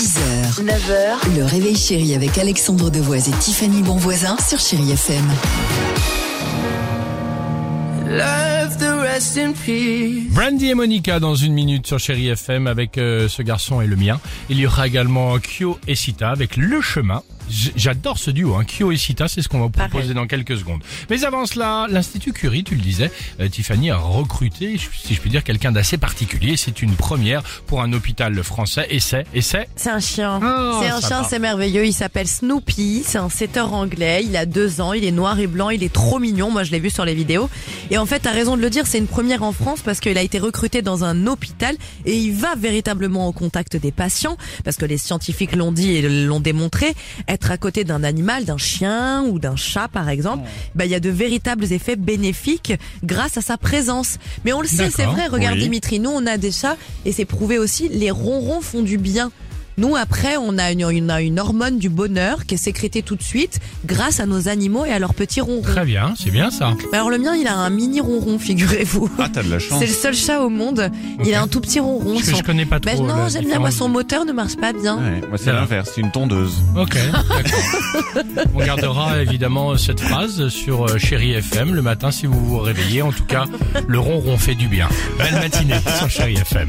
6h, 9h, le réveil chéri avec Alexandre Devoise et Tiffany Bonvoisin sur Chéri FM. Love the rest in peace. Brandy et Monica dans une minute sur Chéri FM avec euh, ce garçon et le mien. Il y aura également Kyo et Sita avec Le Chemin. J'adore ce duo, hein. Kyo et Sita, c'est ce qu'on va vous proposer dans quelques secondes. Mais avant cela, l'Institut Curie, tu le disais, euh, Tiffany a recruté, si je puis dire, quelqu'un d'assez particulier. C'est une première pour un hôpital français et c'est, et c'est, C'est un chien. Ah, c'est un chien, c'est merveilleux. Il s'appelle Snoopy. C'est un setter anglais. Il a deux ans. Il est noir et blanc. Il est trop mignon. Moi, je l'ai vu sur les vidéos. Et en fait, t'as raison de le dire. C'est une première en France parce qu'il a été recruté dans un hôpital et il va véritablement au contact des patients parce que les scientifiques l'ont dit et l'ont démontré. Être à côté d'un animal, d'un chien ou d'un chat, par exemple, bah, il y a de véritables effets bénéfiques grâce à sa présence. Mais on le sait, c'est vrai. Regarde, oui. Dimitri, nous, on a des chats et c'est prouvé aussi. Les ronrons font du bien. Nous, après, on a une, une, une hormone du bonheur qui est sécrétée tout de suite grâce à nos animaux et à leurs petits ronrons. très bien, c'est bien ça. Mais Alors le mien, il a un mini ronron, figurez-vous. Ah, t'as de la chance. C'est le seul chat au monde. Il a un tout petit ronron. Que Son- je connais pas trop. Ben non, j'aime bien. Moi, son moteur ne marche pas bien. Ouais, moi, c'est l'inverse, c'est une tondeuse. Ok, d'accord. On gardera évidemment cette phrase sur euh, Chéri FM le matin si vous vous réveillez. En tout cas, le ronron fait du bien. Belle matinée sur Chéri FM.